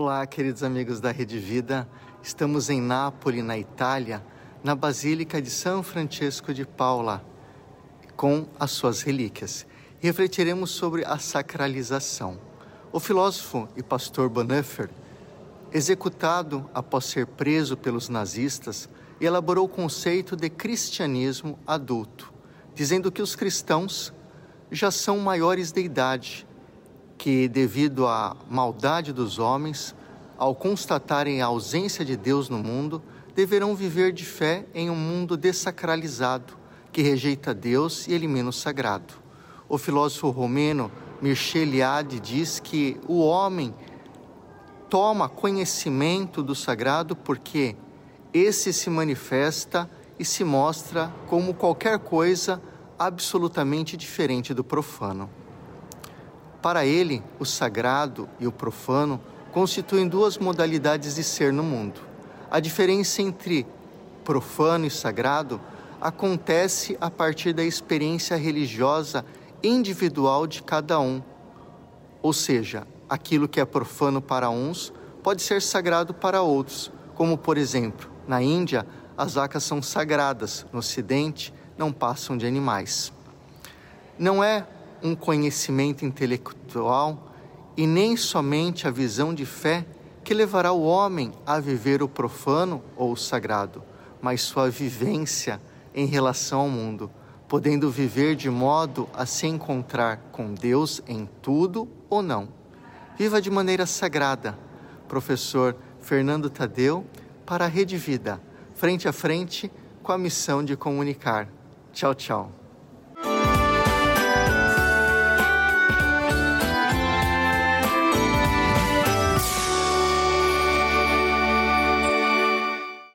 Olá, queridos amigos da Rede Vida. Estamos em Nápoles, na Itália, na Basílica de São Francesco de Paula, com as suas relíquias. Refletiremos sobre a sacralização. O filósofo e pastor Bonhoeffer, executado após ser preso pelos nazistas, elaborou o conceito de cristianismo adulto, dizendo que os cristãos já são maiores de idade que, devido à maldade dos homens, ao constatarem a ausência de Deus no mundo, deverão viver de fé em um mundo desacralizado, que rejeita Deus e elimina o sagrado. O filósofo romeno Mircea Eliade diz que o homem toma conhecimento do sagrado porque esse se manifesta e se mostra como qualquer coisa absolutamente diferente do profano. Para ele, o sagrado e o profano constituem duas modalidades de ser no mundo. A diferença entre profano e sagrado acontece a partir da experiência religiosa individual de cada um. Ou seja, aquilo que é profano para uns pode ser sagrado para outros, como por exemplo, na Índia, as vacas são sagradas, no Ocidente, não passam de animais. Não é um conhecimento intelectual e nem somente a visão de fé que levará o homem a viver o profano ou o sagrado, mas sua vivência em relação ao mundo, podendo viver de modo a se encontrar com Deus em tudo ou não. Viva de maneira sagrada. Professor Fernando Tadeu, para a Rede Vida, frente a frente com a missão de comunicar. Tchau, tchau.